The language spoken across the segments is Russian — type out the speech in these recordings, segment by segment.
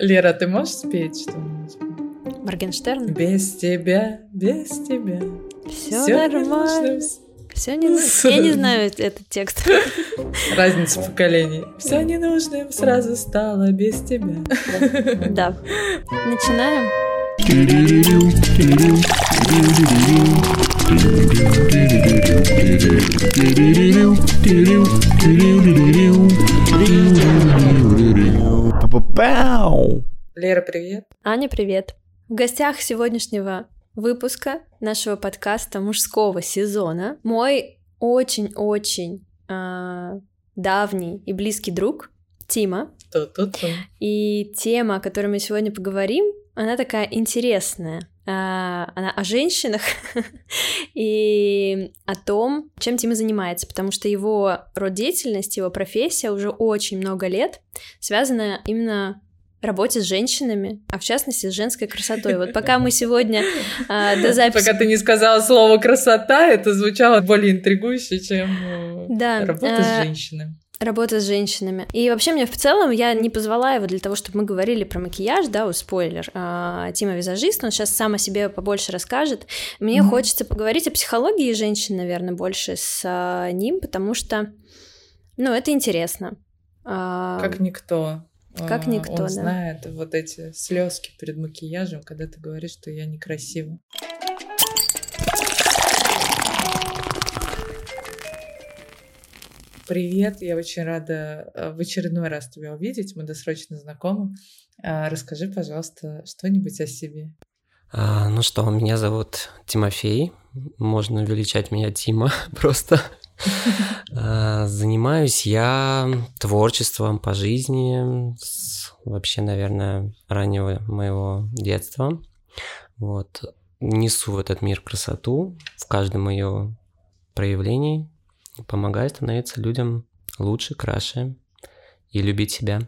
Лера, ты можешь спеть что-нибудь? Моргенштерн? Без тебя, без тебя. Все, нормально. Все не Я не знаю этот текст. Разница поколений. Все ненужным сразу стало без тебя. Да. Начинаем. Лера, привет. Аня, привет. В гостях сегодняшнего выпуска нашего подкаста мужского сезона мой очень-очень э, давний и близкий друг Тима. Ту-ту-ту. И тема, о которой мы сегодня поговорим, она такая интересная. А, она о женщинах и о том, чем Тима занимается, потому что его род деятельности, его профессия уже очень много лет связана именно работе с женщинами, а в частности с женской красотой. Вот пока мы сегодня э, до записи... Пока ты не сказала слово «красота», это звучало более интригующе, чем э, да, работа э, с женщинами. Работа с женщинами. И вообще мне в целом, я не позвала его для того, чтобы мы говорили про макияж, да, у спойлер. А, Тима визажист, он сейчас сам о себе побольше расскажет. Мне mm-hmm. хочется поговорить о психологии женщин, наверное, больше с а, ним, потому что, ну, это интересно. А, как никто. Как никто, он да. знает вот эти слезки перед макияжем, когда ты говоришь, что я некрасива. Привет, я очень рада э, в очередной раз тебя увидеть. Мы досрочно знакомы. А, расскажи, пожалуйста, что-нибудь о себе. А, ну что, меня зовут Тимофей. Можно величать меня Тима просто. А, занимаюсь я творчеством по жизни с вообще, наверное, раннего моего детства. Вот. Несу в этот мир красоту в каждом ее проявлении помогает становиться людям лучше, краше и любить себя.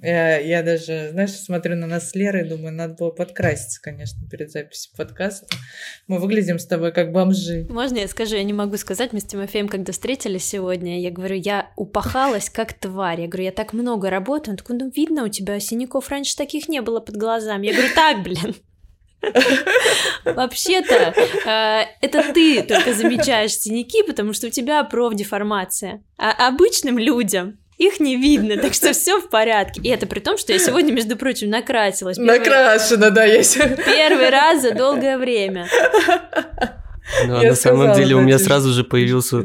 Я, я даже, знаешь, смотрю на нас с Лерой и думаю, надо было подкраситься, конечно, перед записью подкаста. Мы выглядим с тобой как бомжи. Можно я скажу? Я не могу сказать. Мы с Тимофеем, когда встретились сегодня, я говорю, я упахалась как тварь. Я говорю, я так много работаю. Он такой, ну видно, у тебя синяков раньше таких не было под глазами. Я говорю, так, блин. Вообще-то, э, это ты только замечаешь синяки, потому что у тебя профдеформация. А обычным людям их не видно, так что все в порядке. И это при том, что я сегодня, между прочим, накрасилась. Первый... Накрашена, да, есть. Первый раз за долгое время. Ну, а на самом деле у меня сразу же появился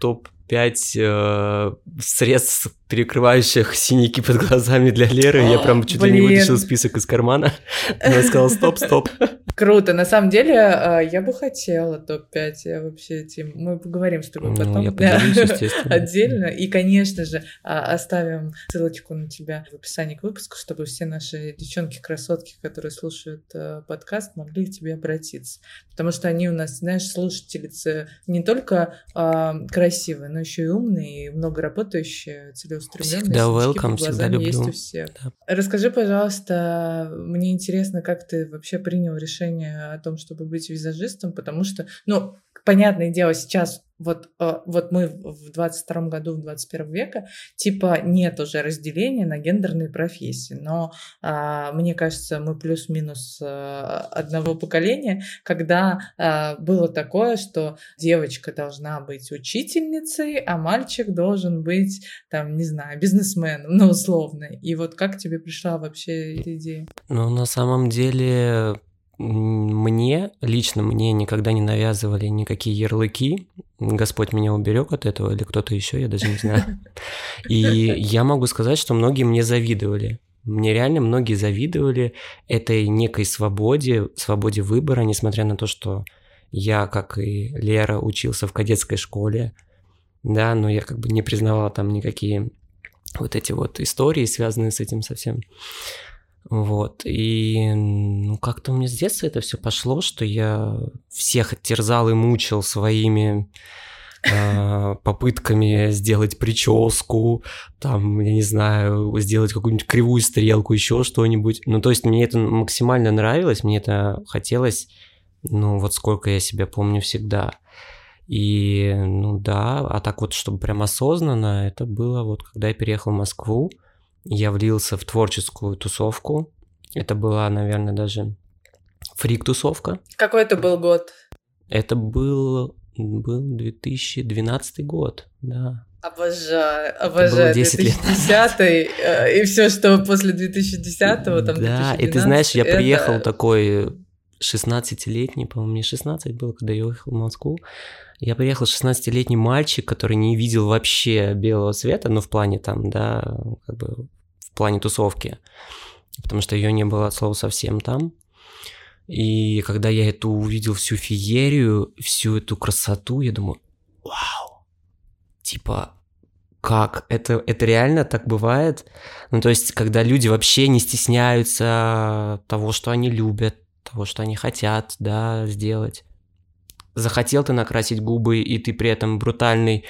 топ 5 э, средств, перекрывающих синяки под глазами для Леры. Я прям чуть ли не вытащил список из кармана. Она сказала, стоп, стоп. Круто. На самом деле, а, я бы хотела топ-5. Я вообще, Тим, мы поговорим с тобой ну, потом. Я поделюсь, естественно. Отдельно. И, конечно же, а, оставим ссылочку на тебя в описании к выпуску, чтобы все наши девчонки-красотки, которые слушают э, подкаст, могли к тебе обратиться. Потому что они у нас, знаешь, слушательницы не только э, красивые, но еще и умные, и много работающие, целеустремленные. Всегда welcome, всегда люблю. Есть у всех. Да. Расскажи, пожалуйста, мне интересно, как ты вообще принял решение решение о том, чтобы быть визажистом, потому что, ну, понятное дело, сейчас вот, э, вот мы в 22 году, в 21 века, типа нет уже разделения на гендерные профессии, но а, мне кажется, мы плюс-минус а, одного поколения, когда а, было такое, что девочка должна быть учительницей, а мальчик должен быть, там, не знаю, бизнесменом, ну, условно. И вот как тебе пришла вообще эта идея? Ну, на самом деле, мне, лично мне никогда не навязывали никакие ярлыки. Господь меня уберег от этого или кто-то еще, я даже не знаю. И я могу сказать, что многие мне завидовали. Мне реально многие завидовали этой некой свободе, свободе выбора, несмотря на то, что я, как и Лера, учился в кадетской школе, да, но я как бы не признавал там никакие вот эти вот истории, связанные с этим совсем. Вот, и ну, как-то у меня с детства это все пошло, что я всех терзал и мучил своими э, попытками сделать прическу, там, я не знаю, сделать какую-нибудь кривую стрелку, еще что-нибудь. Ну, то есть мне это максимально нравилось, мне это хотелось, ну, вот сколько я себя помню всегда. И, ну да, а так вот, чтобы прям осознанно, это было вот, когда я переехал в Москву, я влился в творческую тусовку. Это была, наверное, даже фрик-тусовка. Какой это был год? Это был, был 2012 год, да. Обожаю, обожаю 2010 э, и все, что после 2010-го, там, Да, и ты знаешь, я это... приехал такой 16-летний, по-моему, мне 16 было, когда я уехал в Москву. Я приехал 16-летний мальчик, который не видел вообще белого света, ну, в плане там, да, как бы в плане тусовки, потому что ее не было от слова совсем там. И когда я эту увидел всю феерию, всю эту красоту, я думаю, вау, типа, как? Это, это реально так бывает? Ну, то есть, когда люди вообще не стесняются того, что они любят, того, что они хотят, да, сделать захотел ты накрасить губы, и ты при этом брутальный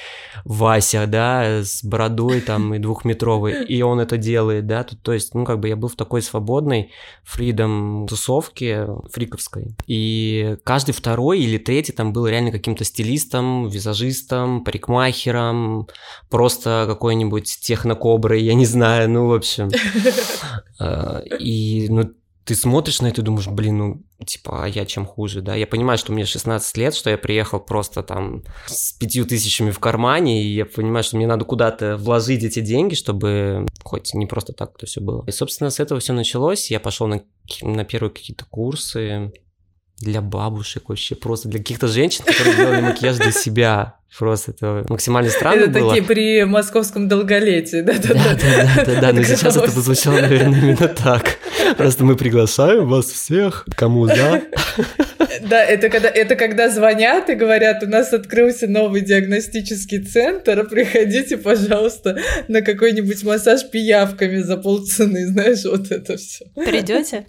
Вася, да, с бородой там и двухметровый, и он это делает, да, то, то есть, ну, как бы я был в такой свободной фридом тусовке фриковской, и каждый второй или третий там был реально каким-то стилистом, визажистом, парикмахером, просто какой-нибудь технокоброй, я не знаю, ну, в общем. А, и, ну, ты смотришь на это и думаешь, блин, ну, типа, а я чем хуже, да? Я понимаю, что мне 16 лет, что я приехал просто там с пятью тысячами в кармане, и я понимаю, что мне надо куда-то вложить эти деньги, чтобы хоть не просто так это все было. И, собственно, с этого все началось. Я пошел на, на первые какие-то курсы для бабушек вообще, просто для каких-то женщин, которые делали макияж для себя. Просто это максимально странно это было. такие при московском долголетии, да? Да, да, да, да, да, но сейчас это звучало, наверное, именно так. Просто мы приглашаем вас всех, кому за. Да, это когда, это когда звонят и говорят, у нас открылся новый диагностический центр, приходите, пожалуйста, на какой-нибудь массаж пиявками за полцены, знаешь, вот это все. Придете?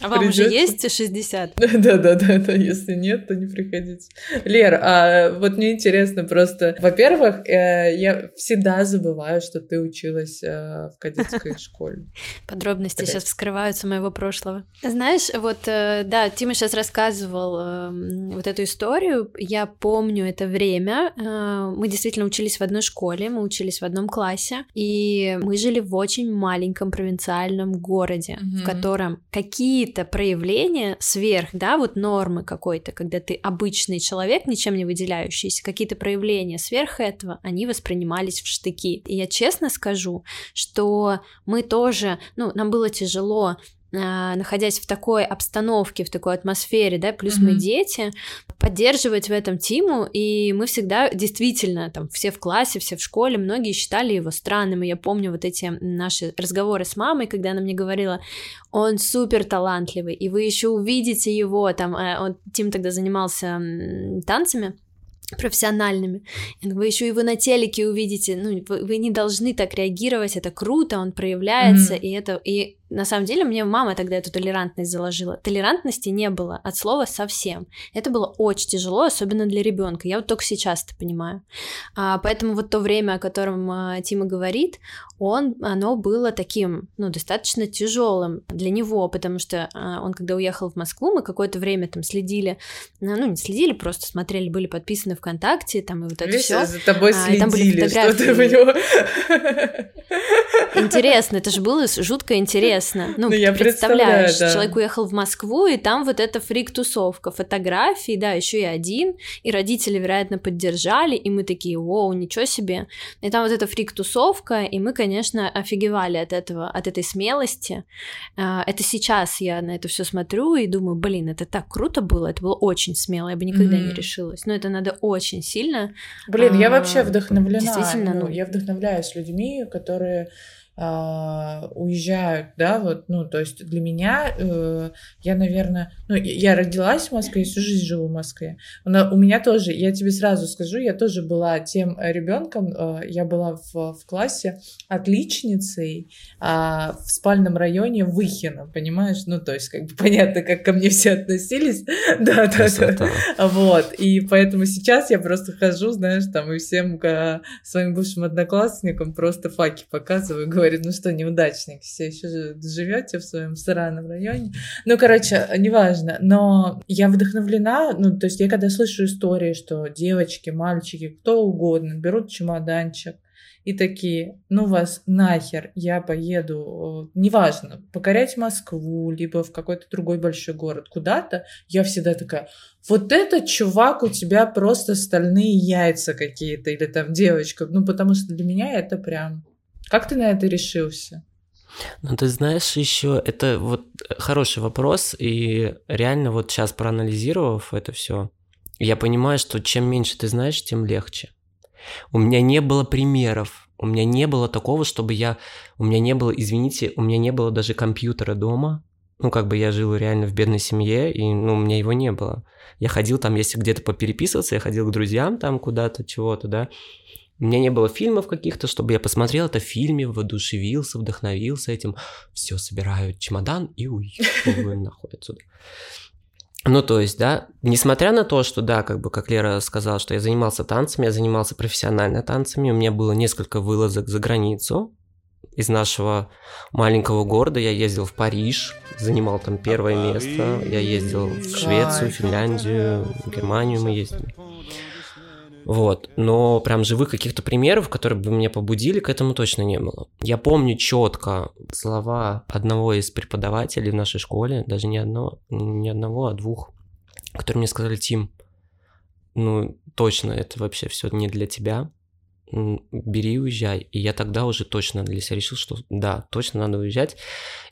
А вам Придётся? уже есть 60? Да-да-да, да. если нет, то не приходите. Лер, а вот мне интересно просто, во-первых, э, я всегда забываю, что ты училась э, в кадетской школе. Подробности сейчас вскрываются моего прошлого. Знаешь, вот, э, да, Тима сейчас рассказывал вот эту историю, я помню это время, мы действительно учились в одной школе, мы учились в одном классе, и мы жили в очень маленьком провинциальном городе, в котором какие какие-то проявления сверх, да, вот нормы какой-то, когда ты обычный человек, ничем не выделяющийся, какие-то проявления сверх этого, они воспринимались в штыки. И я честно скажу, что мы тоже, ну, нам было тяжело находясь в такой обстановке, в такой атмосфере, да, плюс mm-hmm. мы дети, поддерживать в этом Тиму, и мы всегда действительно, там, все в классе, все в школе, многие считали его странным, и я помню вот эти наши разговоры с мамой, когда она мне говорила, он супер талантливый, и вы еще увидите его, там, э, он, Тим тогда занимался танцами, профессиональными. Вы еще его на телеке увидите, ну, вы, вы не должны так реагировать, это круто, он проявляется, mm-hmm. и это, и на самом деле мне мама тогда эту толерантность заложила. Толерантности не было от слова совсем. Это было очень тяжело, особенно для ребенка. Я вот только сейчас это понимаю. А, поэтому вот то время, о котором а, Тима говорит, он, оно было таким, ну, достаточно тяжелым для него, потому что а, он, когда уехал в Москву, мы какое-то время там следили, ну, не следили, просто смотрели, были подписаны ВКонтакте, там и вот это все. за тобой а, следили, там были фотографии. что ты в него... Интересно, это же было жутко интересно. Ну, ну я представляешь, да. человек уехал в Москву, и там вот эта фрик-тусовка, фотографии, да, еще и один, и родители, вероятно, поддержали, и мы такие, вау, ничего себе. И там вот эта фрик-тусовка, и мы, конечно, офигевали от этого, от этой смелости. А, это сейчас я на это все смотрю и думаю, блин, это так круто было, это было очень смело, я бы никогда mm-hmm. не решилась. Но это надо очень сильно. Блин, а, я вообще вдохновлена. Действительно, ну, ну, я вдохновляюсь людьми, которые а, уезжают, да, вот, ну, то есть для меня, э, я, наверное, ну, я родилась в Москве, всю жизнь живу в Москве. Но у меня тоже, я тебе сразу скажу, я тоже была тем ребенком, э, я была в, в классе отличницей э, в спальном районе Выхина, понимаешь? Ну, то есть, как бы понятно, как ко мне все относились, да, да, да, вот, и поэтому сейчас я просто хожу, знаешь, там, и всем своим бывшим одноклассникам просто факи показываю, говорю, говорит, ну что, неудачник, все еще живете в своем сраном районе. Ну, короче, неважно. Но я вдохновлена, ну, то есть я когда слышу истории, что девочки, мальчики, кто угодно берут чемоданчик, и такие, ну вас нахер, я поеду, неважно, покорять Москву, либо в какой-то другой большой город, куда-то, я всегда такая, вот этот чувак, у тебя просто стальные яйца какие-то, или там девочка, ну потому что для меня это прям... Как ты на это решился? Ну, ты знаешь, еще это вот хороший вопрос, и реально вот сейчас проанализировав это все, я понимаю, что чем меньше ты знаешь, тем легче. У меня не было примеров, у меня не было такого, чтобы я... У меня не было, извините, у меня не было даже компьютера дома. Ну, как бы я жил реально в бедной семье, и, ну, у меня его не было. Я ходил там, если где-то попереписываться, я ходил к друзьям там куда-то, чего-то, да. У меня не было фильмов каких-то, чтобы я посмотрел это в фильме, воодушевился, вдохновился этим. Все, собираю чемодан и уехал нахуй отсюда. Ну, то есть, да, несмотря на то, что, да, как бы, как Лера сказала, что я занимался танцами, я занимался профессионально танцами, у меня было несколько вылазок за границу, из нашего маленького города я ездил в Париж, занимал там первое место, я ездил в Швецию, Финляндию, Германию мы ездили. Вот, но прям живых каких-то примеров, которые бы меня побудили, к этому точно не было. Я помню четко слова одного из преподавателей в нашей школе, даже не одного, не одного, а двух, которые мне сказали, Тим, ну точно это вообще все не для тебя, бери и уезжай. И я тогда уже точно для себя решил, что да, точно надо уезжать.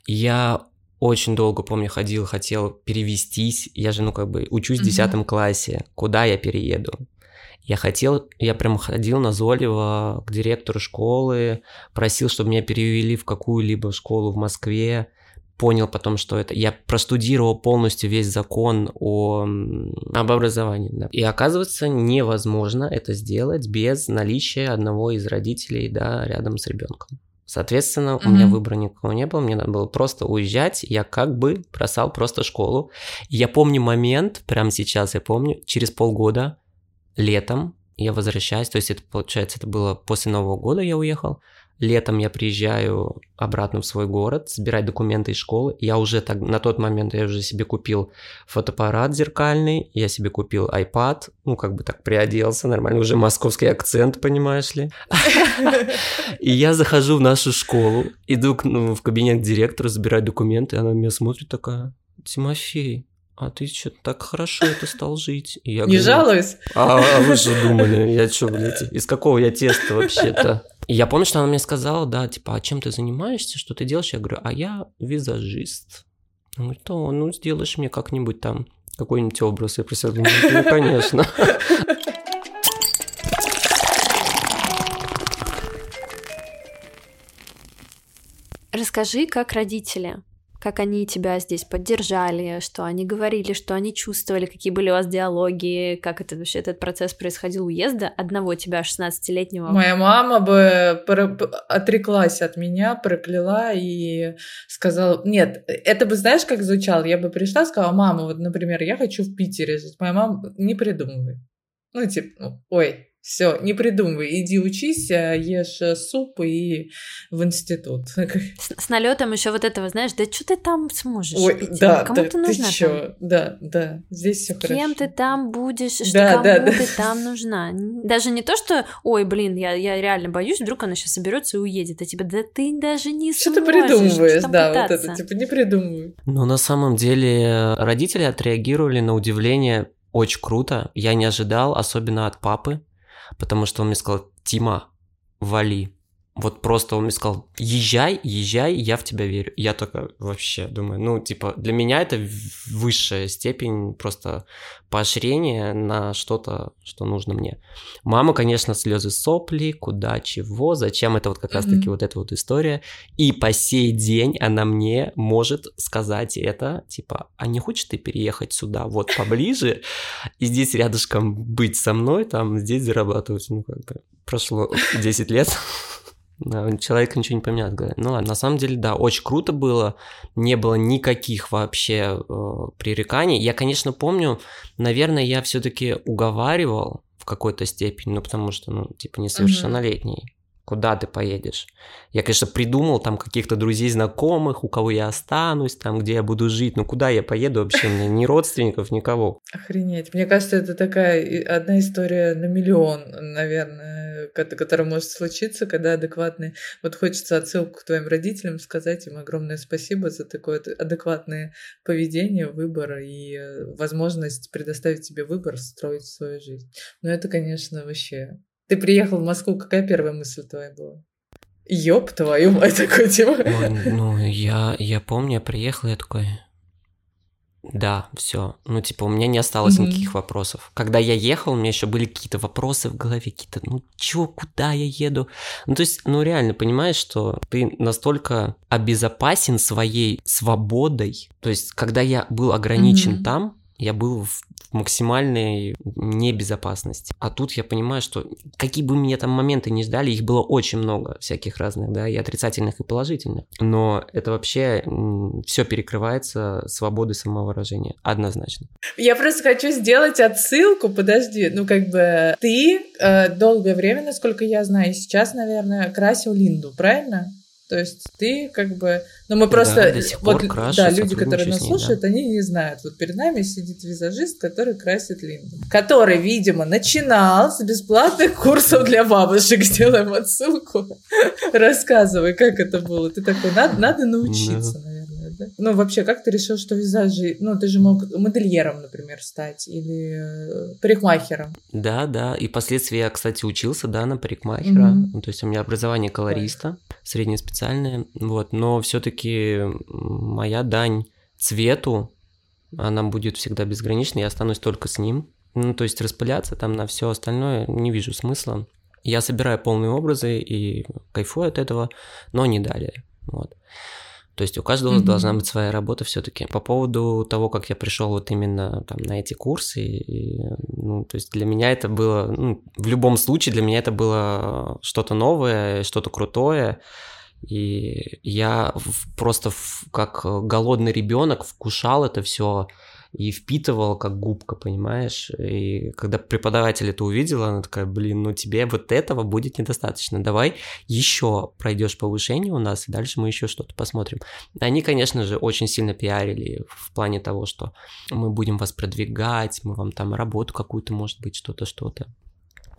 И я очень долго, помню, ходил, хотел перевестись. Я же, ну, как бы учусь в 10 классе. Куда я перееду? Я хотел, я прям ходил на Золева к директору школы, просил, чтобы меня перевели в какую-либо школу в Москве, понял потом, что это... Я простудировал полностью весь закон о... об образовании. Да. И оказывается, невозможно это сделать без наличия одного из родителей да, рядом с ребенком. Соответственно, mm-hmm. у меня выбора никакого не было, мне надо было просто уезжать, я как бы бросал просто школу. я помню момент, прямо сейчас я помню, через полгода летом я возвращаюсь, то есть это получается, это было после Нового года я уехал, летом я приезжаю обратно в свой город, собирать документы из школы, я уже так, на тот момент я уже себе купил фотоаппарат зеркальный, я себе купил iPad, ну как бы так приоделся, нормально, уже московский акцент, понимаешь ли. И я захожу в нашу школу, иду ну, в кабинет к директору забирать документы, она меня смотрит такая, Тимофей, а ты что так хорошо это стал жить. И я Не говорю, жалуюсь. А, а вы же думали, я что, блядь, из какого я теста вообще-то? И я помню, что она мне сказала, да, типа, а чем ты занимаешься, что ты делаешь? Я говорю, а я визажист. Она говорит, то, ну, сделаешь мне как-нибудь там какой-нибудь образ. Я про себя думаю, ну, конечно. Расскажи, как родители как они тебя здесь поддержали, что они говорили, что они чувствовали, какие были у вас диалоги, как это вообще этот процесс происходил уезда одного тебя, 16-летнего. Моя мама бы отреклась от меня, прокляла и сказала... Нет, это бы знаешь, как звучало? Я бы пришла сказала, мама, вот, например, я хочу в Питере жить. Моя мама, не придумывай. Ну, типа, ну, ой, все, не придумывай, иди учись, а ешь э, суп и в институт. С, с налетом еще вот этого, знаешь, да что ты там сможешь? Ой, быть? да, кому да, ты нужна? Ты чё? Да, да, здесь все хорошо. Кем ты там будешь? Что да, кому да, да. ты там нужна? Даже не то, что, ой, блин, я, я реально боюсь, вдруг она сейчас соберется и уедет, а тебе, да ты даже не что сможешь. Что ты придумываешь, да, пытаться. вот это, типа не придумывай. Но на самом деле родители отреагировали на удивление очень круто. Я не ожидал, особенно от папы потому что он мне сказал, Тима, вали. Вот просто он мне сказал, езжай, езжай, я в тебя верю. Я только вообще думаю, ну, типа, для меня это высшая степень просто поощрения на что-то, что нужно мне. Мама, конечно, слезы сопли, куда, чего, зачем, это вот как раз-таки вот эта вот история. И по сей день она мне может сказать это, типа, а не хочешь ты переехать сюда, вот поближе, и здесь рядышком быть со мной, там, здесь зарабатывать, ну, как бы, прошло 10 лет. Человек ничего не поменял. Ну ладно, на самом деле, да, очень круто было. Не было никаких вообще э, пререканий. Я, конечно, помню, наверное, я все-таки уговаривал в какой-то степени, ну потому что, ну, типа, несовершеннолетний. Куда ты поедешь? Я, конечно, придумал там каких-то друзей, знакомых, у кого я останусь, там, где я буду жить. Ну, куда я поеду вообще? Мне ни родственников, никого. Охренеть. Мне кажется, это такая одна история на миллион, наверное, которое может случиться, когда адекватные... Вот хочется отсылку к твоим родителям сказать им огромное спасибо за такое адекватное поведение, выбор и э, возможность предоставить тебе выбор, строить свою жизнь. Но это, конечно, вообще... Ты приехал в Москву, какая первая мысль твоя была? Ёб твою мать, такой типа. Ой, ну, я, я помню, я приехал, я такой, да, все. Ну, типа, у меня не осталось mm-hmm. никаких вопросов. Когда я ехал, у меня еще были какие-то вопросы в голове, какие-то, ну, чё, куда я еду? Ну, то есть, ну, реально, понимаешь, что ты настолько обезопасен своей свободой. То есть, когда я был ограничен mm-hmm. там, я был в максимальной небезопасности. А тут я понимаю, что какие бы меня там моменты не ждали, их было очень много всяких разных, да, и отрицательных, и положительных. Но это вообще все перекрывается свободой самовыражения, однозначно. Я просто хочу сделать отсылку, подожди, ну как бы ты э, долгое время, насколько я знаю, сейчас, наверное, красил Линду, правильно? То есть ты как бы... Ну, мы просто... Да, до сих пор вот, крашу, да, люди, которые нас слушают, да. они не знают. Вот перед нами сидит визажист, который красит Линду. Который, видимо, начинал с бесплатных курсов для бабушек. Сделаем отсылку. Рассказывай, как это было. Ты такой, надо, надо научиться, наверное да? Ну, вообще, как ты решил, что визажи... Ну, ты же мог модельером, например, стать или э, парикмахером. Да, да. И впоследствии я, кстати, учился, да, на парикмахера. Ну, то есть у меня образование колориста, среднее специальное. Вот. Но все таки моя дань цвету, она будет всегда безграничной, я останусь только с ним. Ну, то есть распыляться там на все остальное не вижу смысла. Я собираю полные образы и кайфую от этого, но не далее. Вот. То есть у каждого mm-hmm. должна быть своя работа все-таки. По поводу того, как я пришел вот именно там на эти курсы, и, ну, то есть для меня это было, ну, в любом случае для меня это было что-то новое, что-то крутое. И я просто как голодный ребенок вкушал это все и впитывал как губка, понимаешь? И когда преподаватель это увидела, она такая, блин, ну тебе вот этого будет недостаточно, давай еще пройдешь повышение у нас, и дальше мы еще что-то посмотрим. Они, конечно же, очень сильно пиарили в плане того, что мы будем вас продвигать, мы вам там работу какую-то, может быть, что-то, что-то.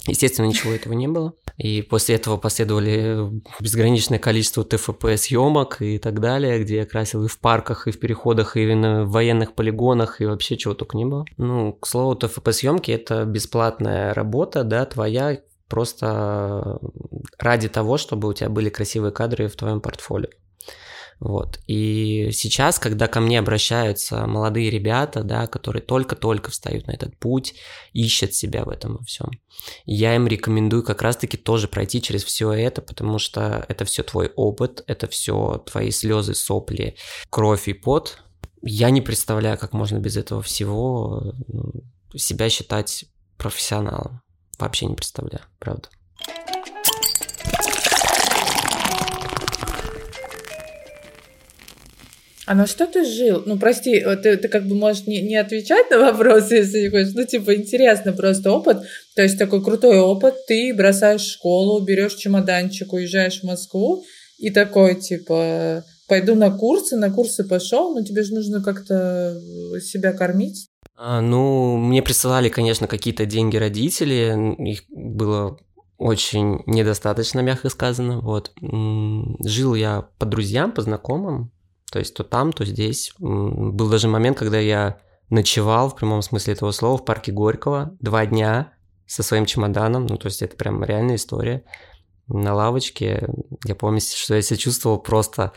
Естественно, ничего этого не было. И после этого последовали безграничное количество ТФП съемок и так далее, где я красил и в парках, и в переходах, и на военных полигонах, и вообще чего только не было. Ну, к слову, ТФП съемки это бесплатная работа, да, твоя просто ради того, чтобы у тебя были красивые кадры в твоем портфолио. Вот. И сейчас, когда ко мне обращаются молодые ребята, да, которые только-только встают на этот путь, ищут себя в этом во всем, я им рекомендую как раз-таки тоже пройти через все это, потому что это все твой опыт, это все твои слезы, сопли, кровь и пот. Я не представляю, как можно без этого всего себя считать профессионалом. Вообще не представляю, правда. А на что ты жил? Ну, прости, ты, ты как бы можешь не, не отвечать на вопросы, если не хочешь. Ну, типа, интересно просто опыт. То есть такой крутой опыт. Ты бросаешь школу, берешь чемоданчик, уезжаешь в Москву и такой, типа, пойду на курсы, на курсы пошел, но тебе же нужно как-то себя кормить. А, ну, мне присылали, конечно, какие-то деньги родители, их было очень недостаточно, мягко сказано. Вот. Жил я по друзьям, по знакомым, то есть то там, то здесь. Был даже момент, когда я ночевал в прямом смысле этого слова в парке Горького два дня со своим чемоданом. Ну, то есть это прям реальная история. На лавочке. Я помню, что я себя чувствовал просто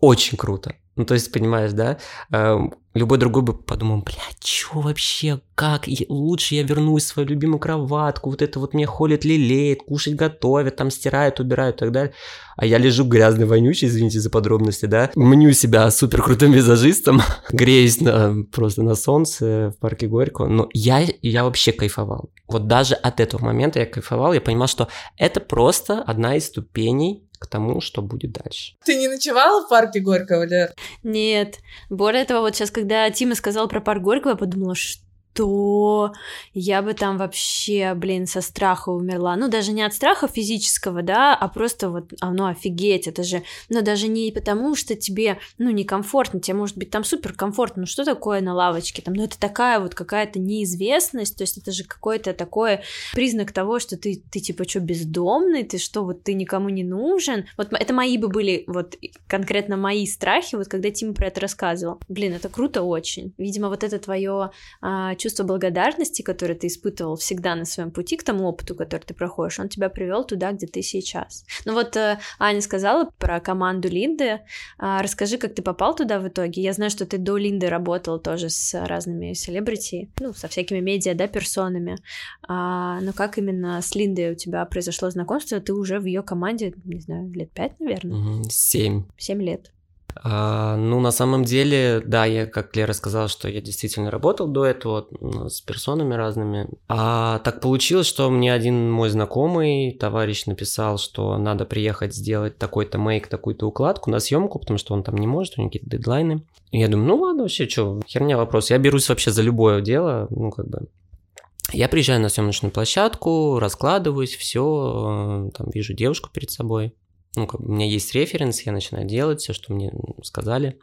очень круто. Ну, то есть, понимаешь, да? Эм, любой другой бы подумал, бля, чё вообще, как, лучше я вернусь в свою любимую кроватку, вот это вот мне холит, лелеет, кушать готовят, там стирают, убирают и так далее. А я лежу грязный, вонючий, извините за подробности, да, мню себя супер крутым визажистом, греюсь на, просто на солнце в парке Горького, но я, я вообще кайфовал. Вот даже от этого момента я кайфовал, я понимал, что это просто одна из ступеней к тому, что будет дальше. Ты не ночевала в парке Горького, Лер? Нет. Более того, вот сейчас, когда Тима сказал про парк Горького, я подумала, что что я бы там вообще, блин, со страха умерла. Ну, даже не от страха физического, да, а просто вот, а, ну, офигеть, это же, ну, даже не потому, что тебе, ну, некомфортно, тебе может быть там супер комфортно, ну, что такое на лавочке, там, ну, это такая вот какая-то неизвестность, то есть это же какой-то такой признак того, что ты, ты типа, что, бездомный, ты что, вот ты никому не нужен. Вот это мои бы были, вот конкретно мои страхи, вот когда Тима про это рассказывал. Блин, это круто очень. Видимо, вот это твое а, чувство благодарности, которое ты испытывал всегда на своем пути к тому опыту, который ты проходишь, он тебя привел туда, где ты сейчас. Ну вот э, Аня сказала про команду Линды. А, расскажи, как ты попал туда в итоге. Я знаю, что ты до Линды работал тоже с разными селебрити, ну, со всякими медиа, да, персонами. А, но как именно с Линдой у тебя произошло знакомство? Ты уже в ее команде, не знаю, лет пять, наверное? Семь. Семь лет. А, ну, на самом деле, да, я, как Лера сказала, что я действительно работал до этого с персонами разными. А так получилось, что мне один мой знакомый, товарищ, написал, что надо приехать сделать такой-то мейк, такую-то укладку на съемку, потому что он там не может, у него какие-то дедлайны. И я думаю, ну ладно, вообще, что, херня вопрос. Я берусь вообще за любое дело, ну, как бы, я приезжаю на съемочную площадку, раскладываюсь, все, там вижу девушку перед собой, ну, как у меня есть референс, я начинаю делать все, что мне сказали.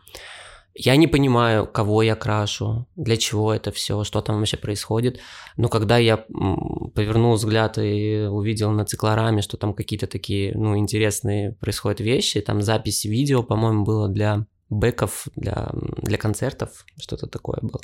Я не понимаю, кого я крашу, для чего это все, что там вообще происходит. Но когда я повернул взгляд и увидел на циклораме, что там какие-то такие, ну, интересные происходят вещи, там запись видео, по-моему, было для бэков, для, для концертов, что-то такое было.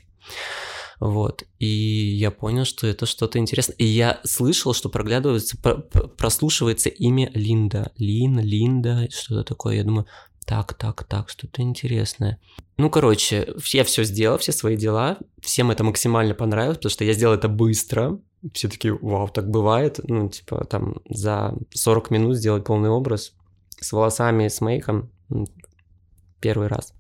Вот. И я понял, что это что-то интересное. И я слышал, что проглядывается, прослушивается имя Линда. Лин, Линда, что-то такое. Я думаю, так, так, так, что-то интересное. Ну, короче, я все сделал, все свои дела. Всем это максимально понравилось, потому что я сделал это быстро. Все таки вау, так бывает. Ну, типа, там, за 40 минут сделать полный образ с волосами, с мейком. Первый раз.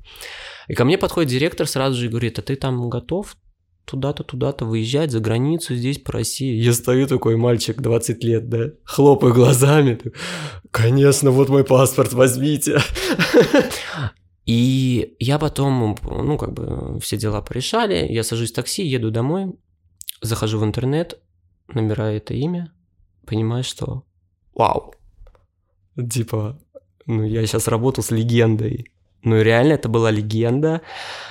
И ко мне подходит директор сразу же и говорит, а ты там готов? Туда-то, туда-то выезжать за границу здесь по России. Я стою такой мальчик 20 лет, да, хлопаю глазами. Конечно, вот мой паспорт, возьмите. И я потом, ну, как бы все дела порешали, я сажусь в такси, еду домой, захожу в интернет, набираю это имя, понимаю, что вау, типа, ну, я сейчас работал с легендой, ну, реально это была легенда.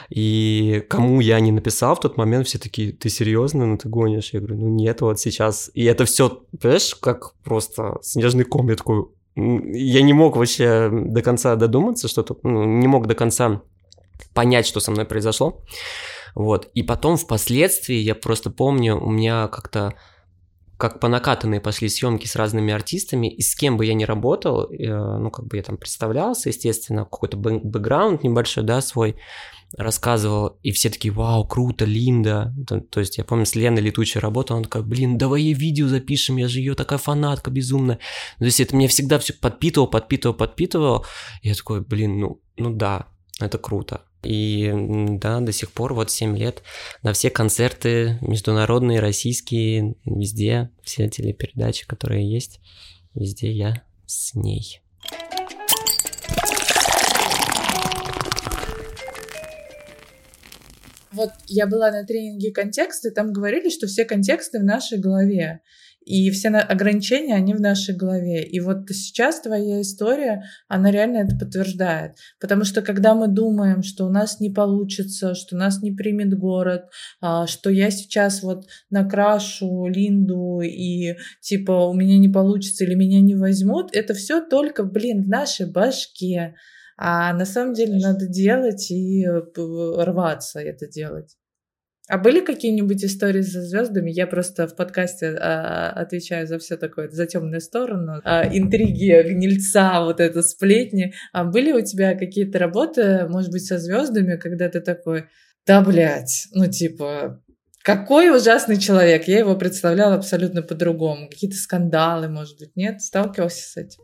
И кому я не написал в тот момент, все такие, ты серьезно, ну ты гонишь? Я говорю, ну нет, вот сейчас. И это все, понимаешь, как просто снежный ком. Я такой, я не мог вообще до конца додуматься, что-то, ну, не мог до конца понять, что со мной произошло. Вот. И потом впоследствии, я просто помню, у меня как-то как по накатанной пошли съемки с разными артистами, и с кем бы я ни работал, э, ну, как бы я там представлялся, естественно, какой-то бэкграунд небольшой, да, свой, рассказывал, и все такие, вау, круто, Линда. То, то есть я помню, с Леной Летучей работал, он такой, блин, давай ей видео запишем, я же ее такая фанатка безумная. То есть это мне всегда все подпитывал, подпитывал, подпитывал. И я такой, блин, ну, ну да, это круто. И да, до сих пор, вот 7 лет, на все концерты международные, российские, везде, все телепередачи, которые есть, везде я с ней. Вот я была на тренинге контекста, там говорили, что все контексты в нашей голове. И все ограничения, они в нашей голове. И вот сейчас твоя история, она реально это подтверждает. Потому что когда мы думаем, что у нас не получится, что нас не примет город, а, что я сейчас вот накрашу Линду и типа у меня не получится или меня не возьмут, это все только, блин, в нашей башке. А на самом деле надо делать и э, рваться это делать. А были какие-нибудь истории со звездами? Я просто в подкасте а, отвечаю за все такое, за темную сторону, а, интриги, гнильца, вот это сплетни. А были у тебя какие-то работы, может быть, со звездами, когда ты такой, да, блядь, ну типа, какой ужасный человек, я его представляла абсолютно по-другому. Какие-то скандалы, может быть, нет? Сталкивался с этим?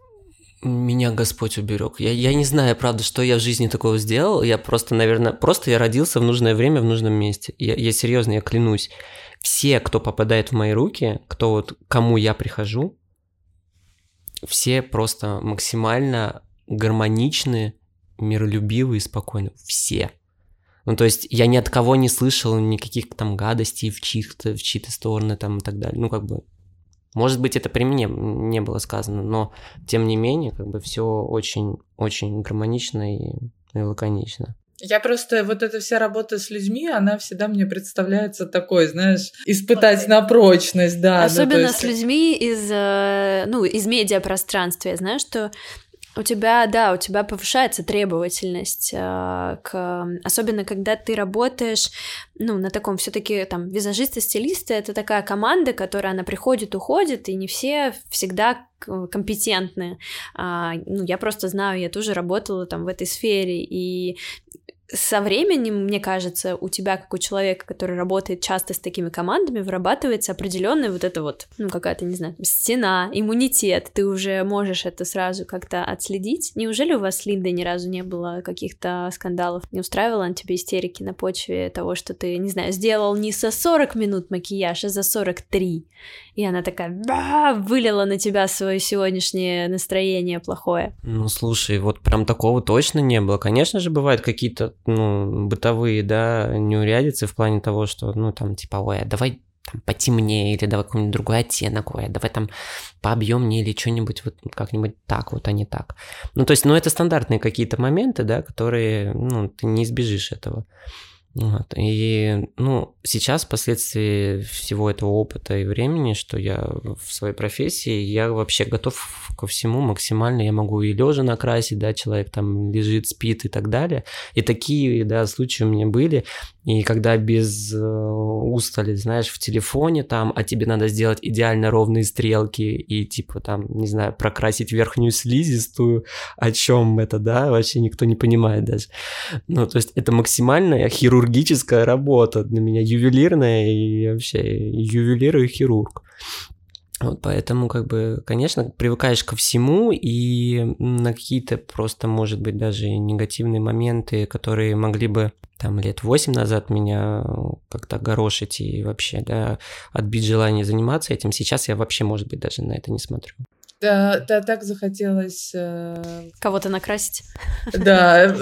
Меня Господь уберег. Я, я не знаю, правда, что я в жизни такого сделал. Я просто, наверное, просто я родился в нужное время в нужном месте. Я, я серьезно, я клянусь. Все, кто попадает в мои руки, кто вот кому я прихожу, все просто максимально гармоничные, миролюбивые, спокойные. Все. Ну, то есть я ни от кого не слышал никаких там гадостей в чьи-то, в чьи-то стороны там и так далее. Ну, как бы, может быть, это при мне не было сказано, но тем не менее, как бы все очень-очень гармонично и, и лаконично. Я просто, вот эта вся работа с людьми, она всегда мне представляется такой, знаешь, испытать на прочность, да. Особенно да, есть... с людьми из, э, ну, из медиапространства. Я знаю, что у тебя, да, у тебя повышается требовательность, э, к, особенно когда ты работаешь, ну, на таком все-таки там визажисты, стилисты, это такая команда, которая она приходит, уходит, и не все всегда компетентны. А, ну, я просто знаю, я тоже работала там в этой сфере, и со временем, мне кажется, у тебя, как у человека, который работает часто с такими командами, вырабатывается определенная вот эта вот, ну, какая-то, не знаю, стена, иммунитет. Ты уже можешь это сразу как-то отследить. Неужели у вас с Линдой ни разу не было каких-то скандалов? Не устраивала она тебе истерики на почве того, что ты, не знаю, сделал не за 40 минут макияж, а за 43? И она такая, вылила на тебя свое сегодняшнее настроение плохое. Ну, слушай, вот прям такого точно не было. Конечно же, бывают какие-то ну, бытовые, да, неурядицы в плане того, что, ну, там, типа, ой, а давай там, потемнее, или давай какой-нибудь другой оттенок, ой, а давай там пообъемнее или что-нибудь вот как-нибудь так вот, а не так. Ну, то есть, ну, это стандартные какие-то моменты, да, которые, ну, ты не избежишь этого. Вот. И, ну, сейчас, впоследствии всего этого опыта и времени, что я в своей профессии, я вообще готов ко всему максимально. Я могу и лежа накрасить, да, человек там лежит, спит и так далее. И такие, да, случаи у меня были. И когда без э, устали, знаешь, в телефоне там, а тебе надо сделать идеально ровные стрелки и типа там, не знаю, прокрасить верхнюю слизистую, о чем это, да, вообще никто не понимает даже. Ну, то есть это максимальная хирургическая работа для меня, ювелирная и вообще ювелир и хирург. Вот поэтому, как бы, конечно, привыкаешь ко всему, и на какие-то просто, может быть, даже негативные моменты, которые могли бы там лет восемь назад меня как-то горошить и вообще, да, отбить желание заниматься этим. Сейчас я вообще, может быть, даже на это не смотрю. Да, да, так захотелось... Э... Кого-то накрасить. Да,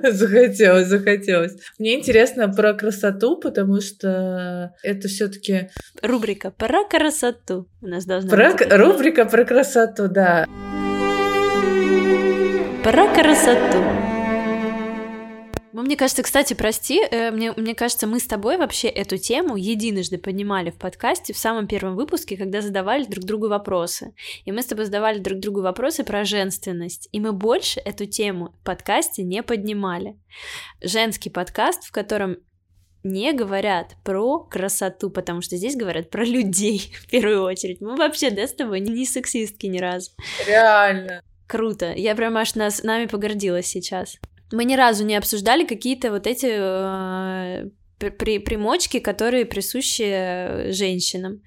захотелось, захотелось. Мне интересно про красоту, потому что это все таки Рубрика «Про красоту» у нас должна про... быть. Рубрика про красоту, да. Про красоту. Ну, мне кажется, кстати, прости, э, мне, мне кажется, мы с тобой вообще эту тему единожды поднимали в подкасте в самом первом выпуске, когда задавали друг другу вопросы. И мы с тобой задавали друг другу вопросы про женственность. И мы больше эту тему в подкасте не поднимали. Женский подкаст, в котором не говорят про красоту, потому что здесь говорят про людей в первую очередь. Мы вообще, да, с тобой не сексистки ни разу. Реально. Круто. Я прям аж нас, нами погордилась сейчас. Мы ни разу не обсуждали какие-то вот эти э, при, примочки, которые присущи женщинам.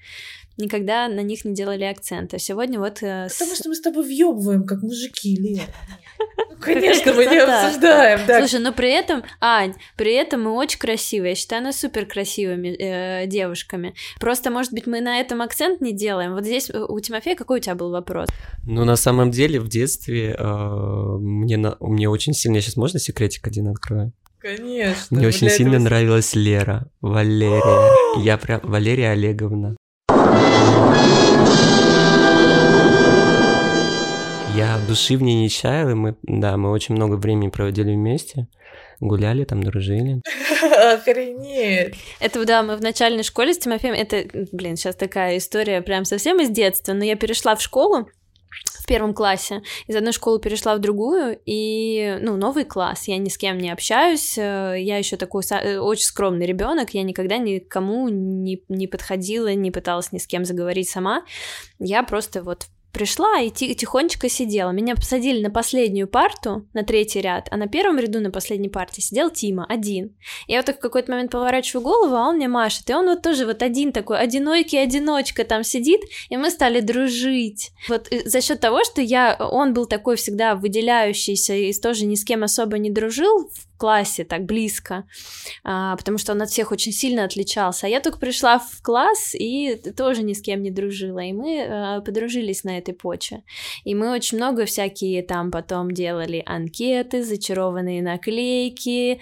Никогда на них не делали акцента. Сегодня вот... Э, Потому что мы с тобой въебываем, как мужики, Лен. Конечно, мы не обсуждаем. Да. Слушай, но при этом, Ань, при этом мы очень красивые. Я считаю нас супер красивыми э, девушками. Просто, может быть, мы на этом акцент не делаем. Вот здесь у Тимофея какой у тебя был вопрос? Ну, на самом деле, в детстве э, мне, на, мне очень сильно... Сейчас можно секретик один открою? Конечно. Мне очень сильно этого... нравилась Лера, Валерия. Я прям... Валерия Олеговна. Я души в ней не чаял, и мы, да, мы очень много времени проводили вместе, гуляли там, дружили. Охренеть! Это, да, мы в начальной школе с Тимофеем, это, блин, сейчас такая история прям совсем из детства, но я перешла в школу, в первом классе. Из одной школы перешла в другую, и, ну, новый класс. Я ни с кем не общаюсь. Э, я еще такой э, очень скромный ребенок. Я никогда никому не, не подходила, не пыталась ни с кем заговорить сама. Я просто вот пришла и тихонечко сидела. Меня посадили на последнюю парту, на третий ряд, а на первом ряду на последней парте сидел Тима, один. Я вот так в какой-то момент поворачиваю голову, а он мне машет, и он вот тоже вот один такой, одинокий одиночка там сидит, и мы стали дружить. Вот э, за счет того, что я, он был такой всегда выделяющийся и тоже ни с кем особо не дружил классе так близко, а, потому что он от всех очень сильно отличался. А я только пришла в класс и тоже ни с кем не дружила, и мы а, подружились на этой почве. И мы очень много всякие там потом делали анкеты, зачарованные наклейки,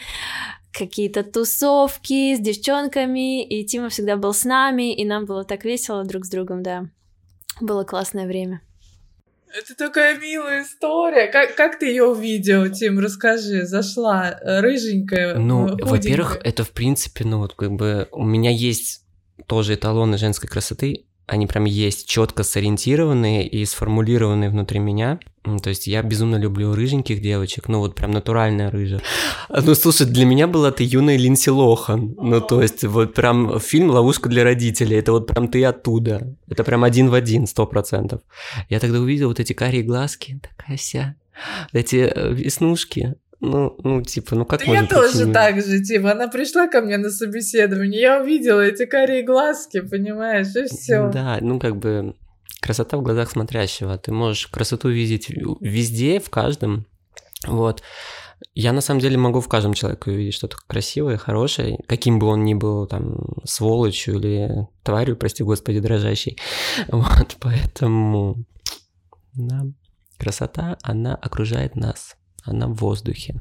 какие-то тусовки с девчонками, и Тима всегда был с нами, и нам было так весело друг с другом, да. Было классное время. Это такая милая история. Как, как ты ее увидел, Тим? Расскажи. Зашла э, рыженькая. Ну, во-первых, это в принципе, ну вот как бы у меня есть тоже эталоны женской красоты они прям есть четко сориентированные и сформулированные внутри меня. То есть я безумно люблю рыженьких девочек, ну вот прям натуральная рыжая. Ну слушай, для меня была ты юная Линси Лохан. Ну то есть вот прям фильм «Ловушка для родителей», это вот прям ты оттуда. Это прям один в один, сто процентов. Я тогда увидел вот эти карие глазки, такая вся, эти э, веснушки, ну, ну, типа, ну как да можно... Я тоже так же, типа, она пришла ко мне на собеседование, я увидела эти карие глазки, понимаешь, и все. Да, ну как бы красота в глазах смотрящего. Ты можешь красоту видеть везде, в каждом. Вот. Я на самом деле могу в каждом человеке увидеть что-то красивое, хорошее, каким бы он ни был там сволочью или тварью, прости господи, дрожащей. Вот, поэтому да, красота, она окружает нас она в воздухе.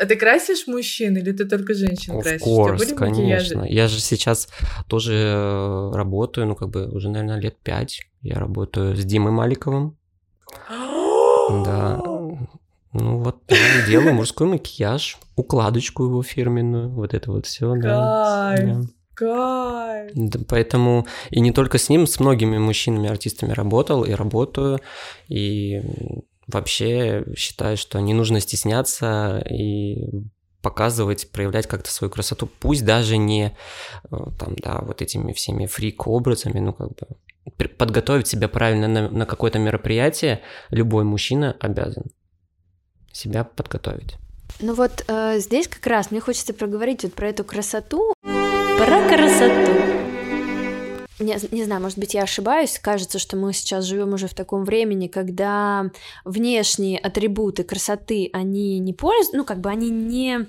А ты красишь мужчин или ты только женщин Of красишь? Course, конечно. Я же сейчас тоже э, работаю, ну как бы уже, наверное, лет пять. Я работаю с Димой Маликовым. да. Ну вот, да, делаю мужской макияж, укладочку его фирменную, вот это вот все. Да. Кайф. Да, поэтому и не только с ним, с многими мужчинами-артистами работал и работаю. И вообще считаю, что не нужно стесняться и показывать, проявлять как-то свою красоту, пусть даже не э, там, да, вот этими всеми фрик-образами, ну, как бы подготовить себя правильно на, на какое-то мероприятие любой мужчина обязан себя подготовить. Ну вот э, здесь как раз мне хочется проговорить вот про эту красоту, про красоту. Не, не знаю, может быть, я ошибаюсь. Кажется, что мы сейчас живем уже в таком времени, когда внешние атрибуты красоты, они не пользуются, ну, как бы они не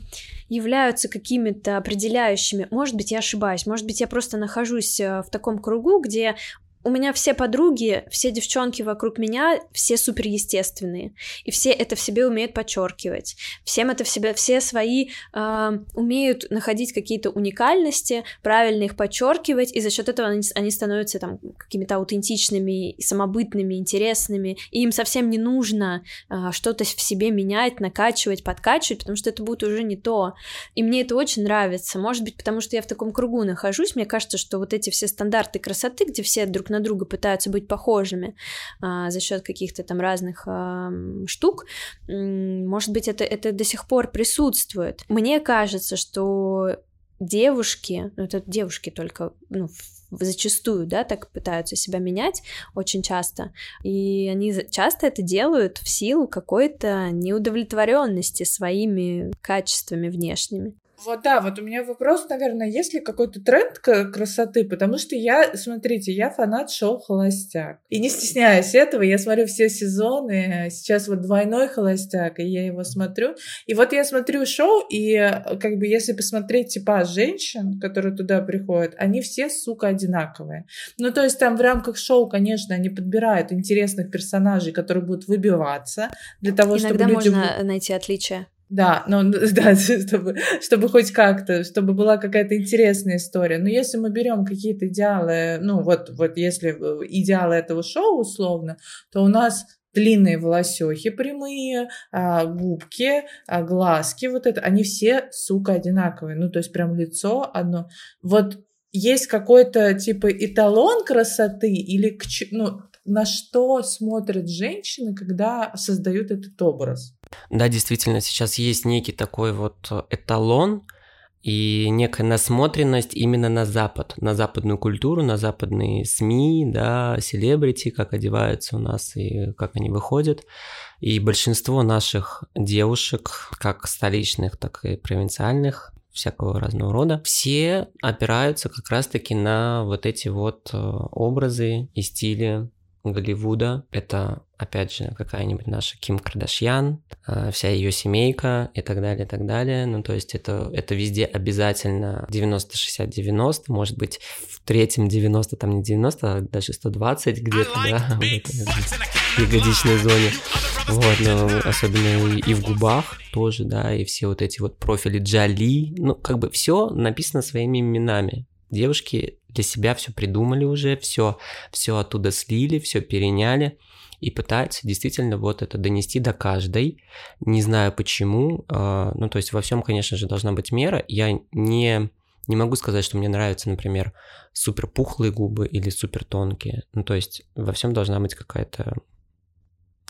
являются какими-то определяющими. Может быть, я ошибаюсь. Может быть, я просто нахожусь э, в таком кругу, где у меня все подруги, все девчонки вокруг меня, все супер естественные, и все это в себе умеют подчеркивать, всем это в себе, все свои э, умеют находить какие-то уникальности, правильно их подчеркивать, и за счет этого они, они становятся там какими-то аутентичными, самобытными, интересными, и им совсем не нужно э, что-то в себе менять, накачивать, подкачивать, потому что это будет уже не то, и мне это очень нравится, может быть, потому что я в таком кругу нахожусь, мне кажется, что вот эти все стандарты красоты, где все друг на друга пытаются быть похожими а, за счет каких-то там разных а, штук, может быть, это, это до сих пор присутствует. Мне кажется, что девушки, ну это девушки только, ну, зачастую, да, так пытаются себя менять очень часто, и они часто это делают в силу какой-то неудовлетворенности своими качествами внешними. Вот да, вот у меня вопрос, наверное, есть ли какой-то тренд красоты, потому что я, смотрите, я фанат шоу «Холостяк». И не стесняюсь этого, я смотрю все сезоны, сейчас вот двойной «Холостяк», и я его смотрю. И вот я смотрю шоу, и как бы если посмотреть типа женщин, которые туда приходят, они все, сука, одинаковые. Ну, то есть там в рамках шоу, конечно, они подбирают интересных персонажей, которые будут выбиваться для того, Иногда чтобы люди... можно найти отличия. Да, но да, чтобы, чтобы хоть как-то, чтобы была какая-то интересная история. Но если мы берем какие-то идеалы, ну вот, вот если э, идеалы этого шоу условно, то у нас длинные волосехи прямые, а, губки, а, глазки, вот это, они все, сука, одинаковые. Ну, то есть прям лицо одно. Вот есть какой-то типа эталон красоты или к, ну, на что смотрят женщины, когда создают этот образ? Да, действительно, сейчас есть некий такой вот эталон и некая насмотренность именно на Запад, на западную культуру, на западные СМИ, да, селебрити, как одеваются у нас и как они выходят. И большинство наших девушек, как столичных, так и провинциальных, всякого разного рода, все опираются как раз-таки на вот эти вот э, образы и стили Голливуда. Это, опять же, какая-нибудь наша Ким Кардашьян, э, вся ее семейка и так далее, и так далее. Ну, то есть это, это везде обязательно 90-60-90, может быть, в третьем 90, там не 90, а даже 120 где-то, да, в ягодичной зоне. Вот, но особенно и в губах тоже, да, и все вот эти вот профили Джоли, ну, как бы все написано своими именами. Девушки для себя все придумали уже, все, все оттуда слили, все переняли и пытаются действительно вот это донести до каждой. Не знаю почему. А, ну, то есть во всем, конечно же, должна быть мера. Я не, не могу сказать, что мне нравятся, например, супер пухлые губы или супер тонкие. Ну, то есть во всем должна быть какая-то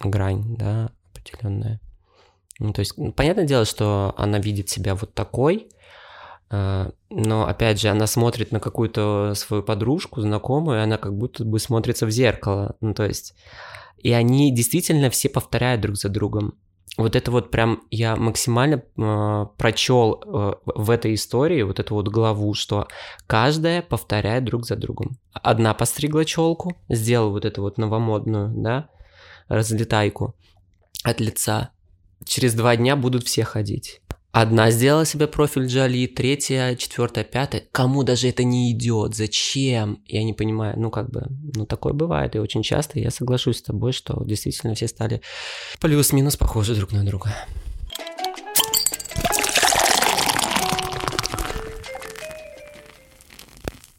грань, да, определенная. Ну, то есть, понятное дело, что она видит себя вот такой, но опять же, она смотрит на какую-то свою подружку, знакомую, и она как будто бы смотрится в зеркало. Ну, то есть, и они действительно все повторяют друг за другом. Вот это вот прям я максимально э, прочел э, в этой истории вот эту вот главу, что каждая повторяет друг за другом. Одна постригла челку, сделала вот эту вот новомодную, да, разлетайку от лица. Через два дня будут все ходить. Одна сделала себе профиль Джоли, третья, четвертая, пятая. Кому даже это не идет? Зачем? Я не понимаю. Ну, как бы, ну, такое бывает. И очень часто я соглашусь с тобой, что действительно все стали плюс-минус похожи друг на друга.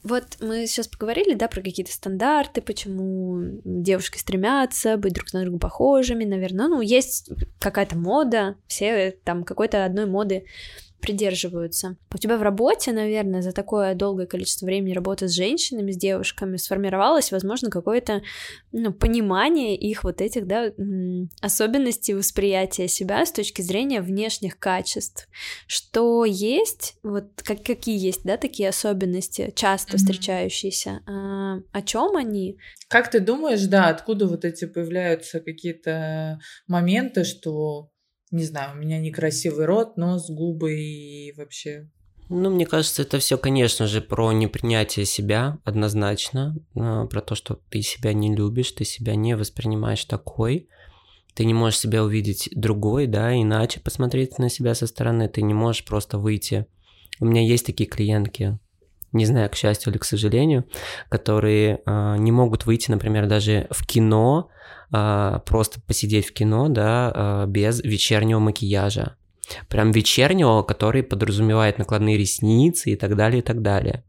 Вот мы сейчас поговорили, да, про какие-то стандарты, почему девушки стремятся быть друг на друга похожими, наверное. Ну, есть какая-то мода, все там какой-то одной моды придерживаются. У тебя в работе, наверное, за такое долгое количество времени работы с женщинами, с девушками сформировалось, возможно, какое-то ну, понимание их вот этих, да, особенностей восприятия себя с точки зрения внешних качеств. Что есть, вот как, какие есть, да, такие особенности, часто mm-hmm. встречающиеся, а, о чем они? Как ты думаешь, да, откуда вот эти появляются какие-то моменты, что не знаю, у меня некрасивый рот, нос, губы и вообще. Ну, мне кажется, это все, конечно же, про непринятие себя однозначно, а, про то, что ты себя не любишь, ты себя не воспринимаешь такой, ты не можешь себя увидеть другой, да, иначе посмотреть на себя со стороны, ты не можешь просто выйти. У меня есть такие клиентки, не знаю, к счастью или к сожалению, которые э, не могут выйти, например, даже в кино, э, просто посидеть в кино, да, э, без вечернего макияжа. Прям вечернего, который подразумевает накладные ресницы и так далее, и так далее.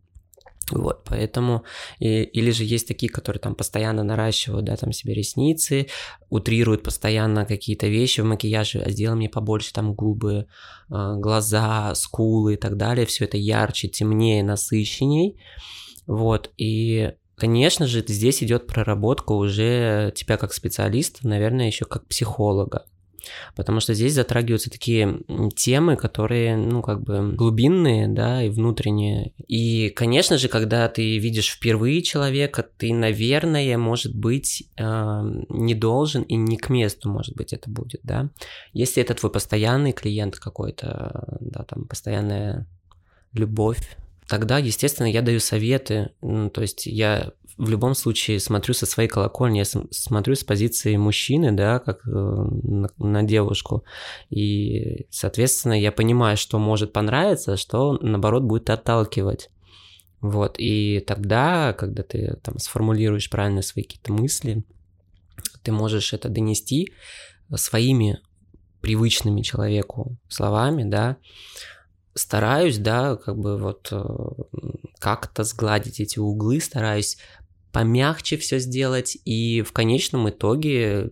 Вот, поэтому, и, или же есть такие, которые там постоянно наращивают, да, там себе ресницы, утрируют постоянно какие-то вещи в макияже, а сделай мне побольше там губы, а, глаза, скулы и так далее, все это ярче, темнее, насыщенней, вот, и Конечно же, здесь идет проработка уже тебя как специалиста, наверное, еще как психолога. Потому что здесь затрагиваются такие темы, которые, ну, как бы глубинные, да, и внутренние. И, конечно же, когда ты видишь впервые человека, ты, наверное, может быть, э, не должен и не к месту, может быть, это будет, да. Если это твой постоянный клиент какой-то, да, там, постоянная любовь, тогда, естественно, я даю советы, ну, то есть я в любом случае смотрю со своей колокольни, я смотрю с позиции мужчины, да, как э, на, девушку, и, соответственно, я понимаю, что может понравиться, что, наоборот, будет отталкивать. Вот, и тогда, когда ты там сформулируешь правильно свои какие-то мысли, ты можешь это донести своими привычными человеку словами, да, стараюсь, да, как бы вот э, как-то сгладить эти углы, стараюсь помягче все сделать, и в конечном итоге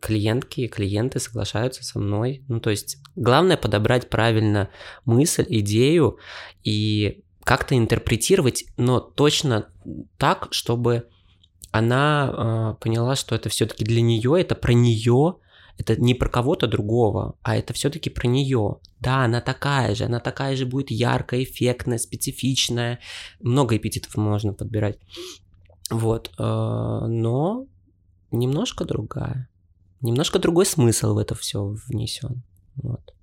клиентки и клиенты соглашаются со мной. Ну, то есть главное подобрать правильно мысль, идею и как-то интерпретировать, но точно так, чтобы она э, поняла, что это все-таки для нее, это про нее, это не про кого-то другого, а это все-таки про нее. Да, она такая же, она такая же будет яркая, эффектная, специфичная. Много эпитетов можно подбирать. Вот, э, но немножко другая. Немножко другой смысл в это все внесен. Вот.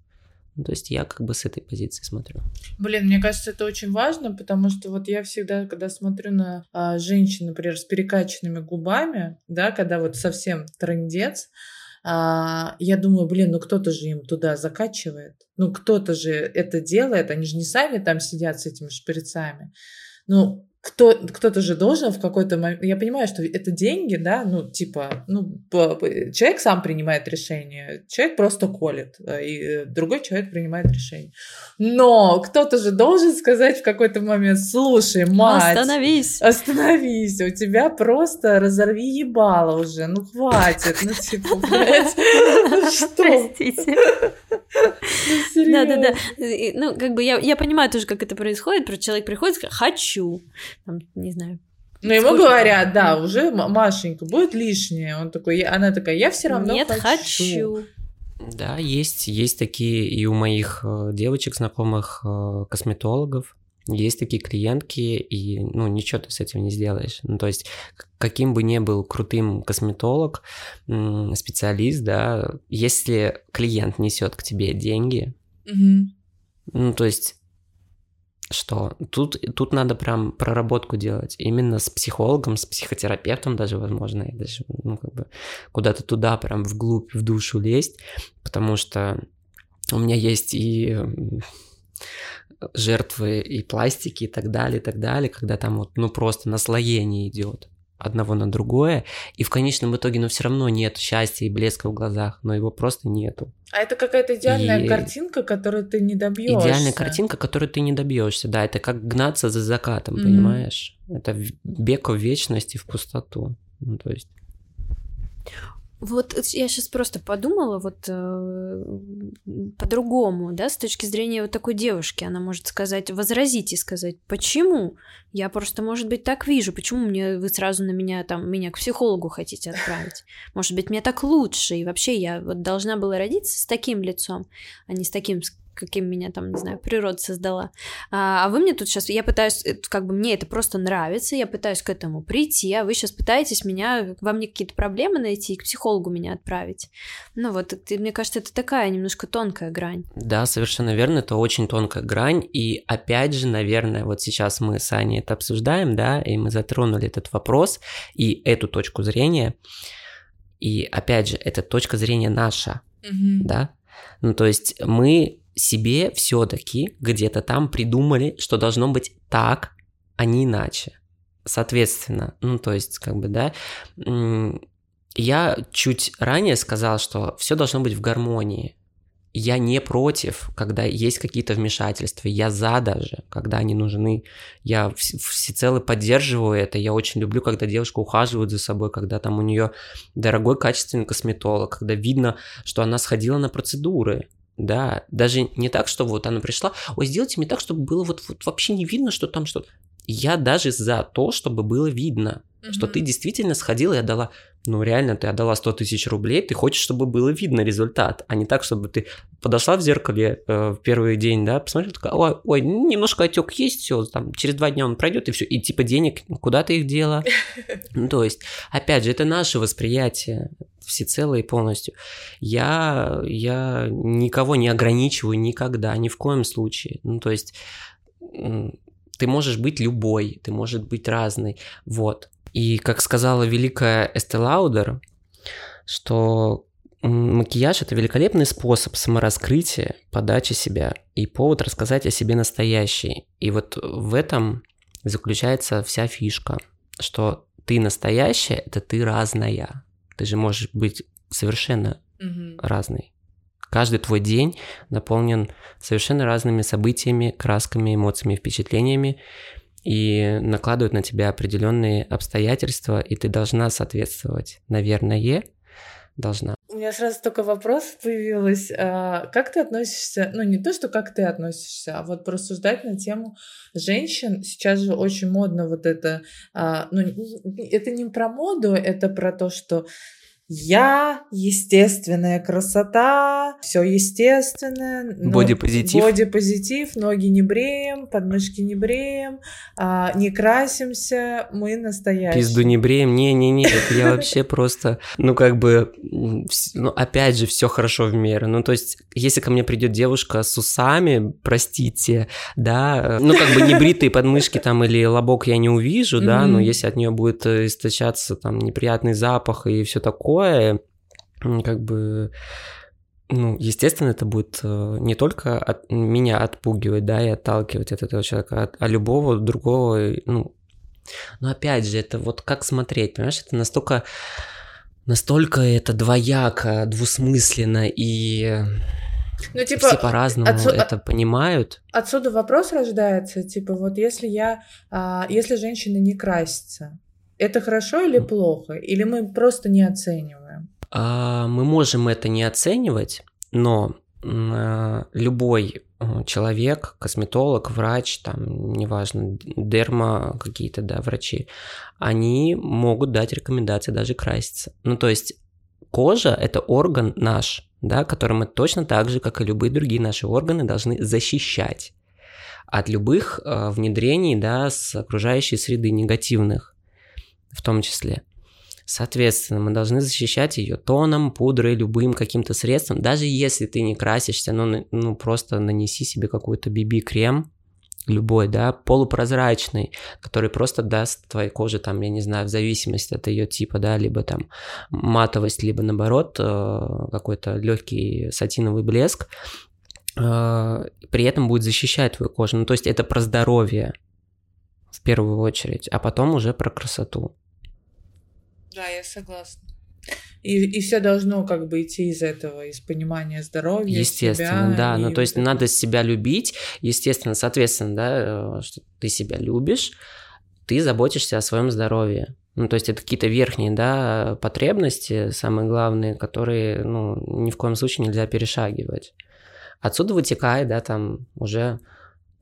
Ну, то есть я как бы с этой позиции смотрю. Блин, мне кажется, это очень важно, потому что вот я всегда, когда смотрю на а, женщин, например, с перекачанными губами, да, когда вот совсем трендец, а, я думаю, блин, ну кто-то же им туда закачивает. Ну кто-то же это делает, они же не сами там сидят с этими шприцами. Ну, кто, кто-то же должен в какой-то момент... Я понимаю, что это деньги, да, ну, типа, ну, человек сам принимает решение, человек просто колет, э, и другой человек принимает решение. Но кто-то же должен сказать в какой-то момент, слушай, мать... Остановись! Остановись, у тебя просто разорви ебало уже, ну, хватит, ну, типа, блядь, ну что? Простите. Да, да, да. Ну, как бы я, понимаю тоже, как это происходит. Человек приходит и говорит, хочу. Там, не знаю. Ну, ему Сколько говорят, да, уже Машенька, будет лишнее. Он такой, она такая, я все равно Нет, хочу. хочу. Да, есть, есть такие и у моих э, девочек, знакомых э, косметологов, есть такие клиентки, и, ну, ничего ты с этим не сделаешь. Ну, то есть, каким бы ни был крутым косметолог, специалист, да, если клиент несет к тебе деньги, угу. ну, то есть, что тут, тут надо прям проработку делать. Именно с психологом, с психотерапевтом даже, возможно, и даже, ну, как бы куда-то туда прям вглубь, в душу лезть, потому что у меня есть и жертвы и пластики и так далее, и так далее, когда там вот, ну, просто наслоение идет одного на другое, и в конечном итоге, ну, все равно нет счастья и блеска в глазах, но его просто нету. А это какая-то идеальная и... картинка, которую ты не добьешься. Идеальная картинка, которую ты не добьешься, да, это как гнаться за закатом, mm-hmm. понимаешь? Это бег в вечность и в пустоту. Ну, то есть... Вот я сейчас просто подумала вот э, по-другому, да, с точки зрения вот такой девушки, она может сказать, возразить и сказать, почему? Я просто, может быть, так вижу, почему мне вы сразу на меня там меня к психологу хотите отправить? Может быть, мне так лучше, и вообще я вот должна была родиться с таким лицом, а не с таким, каким меня там, не знаю, природа создала. А, а вы мне тут сейчас, я пытаюсь, э, как бы мне это просто нравится, я пытаюсь к этому прийти, а вы сейчас пытаетесь меня, вам мне какие-то проблемы найти и к психологу меня отправить. Ну вот, это, мне кажется, это такая немножко тонкая грань. Да, совершенно верно, это очень тонкая грань, и опять же, наверное, вот сейчас мы с Аней это обсуждаем, да, и мы затронули этот вопрос и эту точку зрения, и опять же, это точка зрения наша, mm-hmm. да, ну то есть мы себе все-таки где-то там придумали, что должно быть так, а не иначе. Соответственно, ну то есть, как бы, да, я чуть ранее сказал, что все должно быть в гармонии. Я не против, когда есть какие-то вмешательства. Я за даже, когда они нужны. Я всецело поддерживаю это. Я очень люблю, когда девушка ухаживает за собой, когда там у нее дорогой качественный косметолог, когда видно, что она сходила на процедуры. Да, даже не так, что вот она пришла, ой, сделайте мне так, чтобы было вот, вот вообще не видно, что там что-то. Я даже за то, чтобы было видно, mm-hmm. что ты действительно сходила и отдала, ну реально, ты отдала 100 тысяч рублей, ты хочешь, чтобы было видно результат, а не так, чтобы ты подошла в зеркале э, в первый день, да, посмотрела, такая, ой, ой, немножко отек есть, все, там, через два дня он пройдет, и все, и типа денег, куда ты их дела? Ну, то есть, опять же, это наше восприятие, всецело и полностью. Я, я никого не ограничиваю никогда, ни в коем случае. Ну, то есть ты можешь быть любой, ты можешь быть разный, вот. И как сказала великая Эсте Лаудер, что макияж – это великолепный способ самораскрытия, подачи себя и повод рассказать о себе настоящий. И вот в этом заключается вся фишка, что ты настоящая – это ты разная. Ты же можешь быть совершенно угу. разный. Каждый твой день наполнен совершенно разными событиями, красками, эмоциями, впечатлениями и накладывают на тебя определенные обстоятельства, и ты должна соответствовать. Наверное, должна. У меня сразу только вопрос появилась. А, как ты относишься, ну не то, что как ты относишься, а вот порассуждать на тему женщин. Сейчас же очень модно вот это, а, ну это не про моду, это про то, что я, естественная красота, все естественное. Бодипозитив. Бодипозитив, ноги не бреем, подмышки не бреем, а, не красимся, мы настоящие. Пизду не бреем, не-не-не, это я вообще просто, ну как бы, ну опять же, все хорошо в меру. Ну то есть, если ко мне придет девушка с усами, простите, да, ну как бы не бритые подмышки там или лобок я не увижу, да, но если от нее будет э, источаться там неприятный запах и все такое, такое, как бы, ну, естественно, это будет э, не только от, меня отпугивать, да, и отталкивать от этого человека, а, а любого другого, ну, но опять же, это вот как смотреть, понимаешь, это настолько, настолько это двояко, двусмысленно и ну, типа, все по-разному отсу... это понимают. Отсюда вопрос рождается, типа, вот если я, а, если женщина не красится, это хорошо или плохо? Или мы просто не оцениваем? А, мы можем это не оценивать, но а, любой а, человек, косметолог, врач, там, неважно, дерма какие-то, да, врачи, они могут дать рекомендации даже краситься. Ну, то есть кожа – это орган наш, да, который мы точно так же, как и любые другие наши органы, должны защищать от любых э, внедрений, да, с окружающей среды негативных в том числе. Соответственно, мы должны защищать ее тоном, пудрой, любым каким-то средством. Даже если ты не красишься, ну, ну просто нанеси себе какой-то BB-крем, любой, да, полупрозрачный, который просто даст твоей коже, там, я не знаю, в зависимости от ее типа, да, либо там матовость, либо наоборот э, какой-то легкий сатиновый блеск, э, при этом будет защищать твою кожу. Ну, то есть это про здоровье первую очередь, а потом уже про красоту. Да, я согласна. И, и все должно как бы идти из этого, из понимания здоровья. Естественно, себя, да. Ну, то есть вот надо себя любить, естественно, соответственно, да, э, что ты себя любишь, ты заботишься о своем здоровье. Ну, то есть это какие-то верхние, да, потребности, самые главные, которые, ну, ни в коем случае нельзя перешагивать. Отсюда вытекает, да, там уже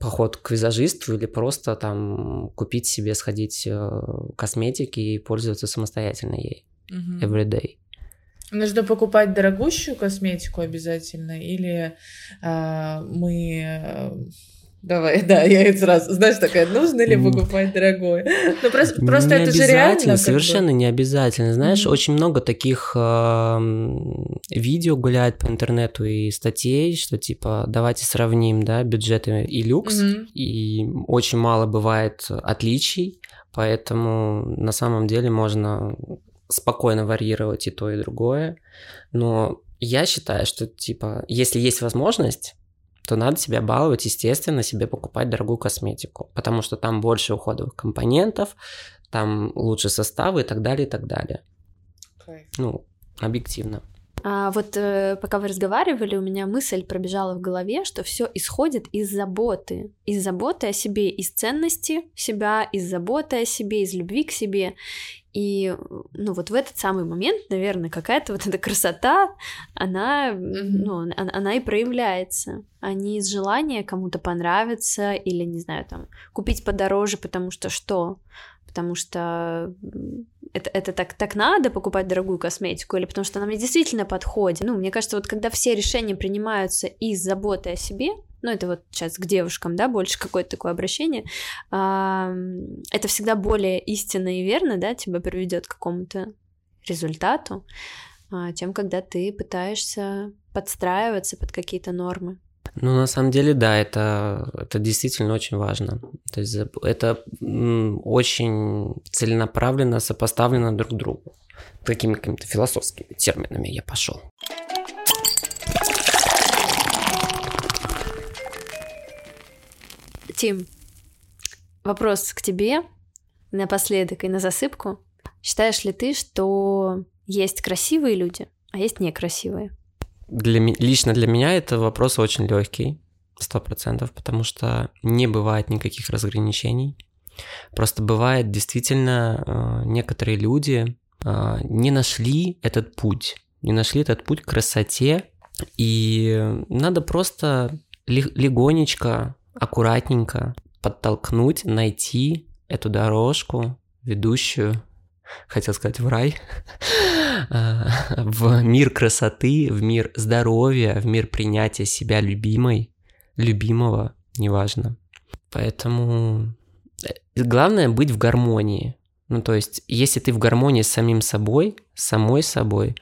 поход к визажисту или просто там купить себе, сходить э, косметики и пользоваться самостоятельно ей every day. Нужно покупать дорогущую косметику обязательно, или э, мы э, Давай, да, я это сразу, знаешь, такая, нужно ли покупать дорогое? Ну, просто, просто это же реально. Совершенно бы. не обязательно. Знаешь, mm-hmm. очень много таких э, видео гуляет по интернету и статей, что типа, давайте сравним, да, бюджеты и люкс, mm-hmm. и очень мало бывает отличий, поэтому на самом деле можно спокойно варьировать и то, и другое. Но я считаю, что, типа, если есть возможность, то надо себя баловать, естественно, себе покупать дорогую косметику, потому что там больше уходовых компонентов, там лучше составы и так далее, и так далее. Okay. Ну, объективно. А вот э, пока вы разговаривали, у меня мысль пробежала в голове, что все исходит из заботы, из заботы о себе, из ценности себя, из заботы о себе, из любви к себе. И, ну, вот в этот самый момент, наверное, какая-то вот эта красота, она, mm-hmm. ну, она, она и проявляется, а не из желания кому-то понравиться или, не знаю, там, купить подороже, потому что что? Потому что это, это так, так надо покупать дорогую косметику, или потому что она мне действительно подходит. Ну, мне кажется, вот когда все решения принимаются из заботы о себе, ну это вот сейчас к девушкам, да, больше какое-то такое обращение, это всегда более истинно и верно, да, тебя приведет к какому-то результату, а, чем когда ты пытаешься подстраиваться под какие-то нормы. Ну, на самом деле, да, это, это действительно очень важно. То есть это очень целенаправленно сопоставлено друг к другу. Такими какими-то философскими терминами я пошел. Тим, вопрос к тебе напоследок и на засыпку. Считаешь ли ты, что есть красивые люди, а есть некрасивые? Для, лично для меня это вопрос очень легкий, сто процентов, потому что не бывает никаких разграничений. Просто бывает действительно э, некоторые люди э, не нашли этот путь, не нашли этот путь к красоте, и надо просто легонечко аккуратненько подтолкнуть, найти эту дорожку, ведущую хотел сказать в рай, а, в мир красоты, в мир здоровья, в мир принятия себя любимой, любимого, неважно. Поэтому э, главное быть в гармонии. Ну, то есть, если ты в гармонии с самим собой, с самой собой,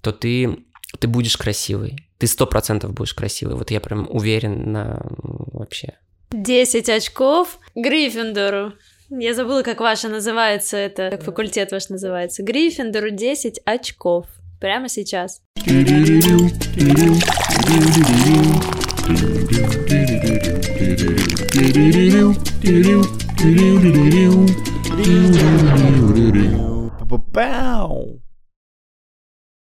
то ты, ты будешь красивый. Ты сто процентов будешь красивый. Вот я прям уверен на вообще. 10 очков Гриффиндору. Я забыла, как ваша называется, это как факультет ваш называется. Гриффиндору 10 очков. Прямо сейчас.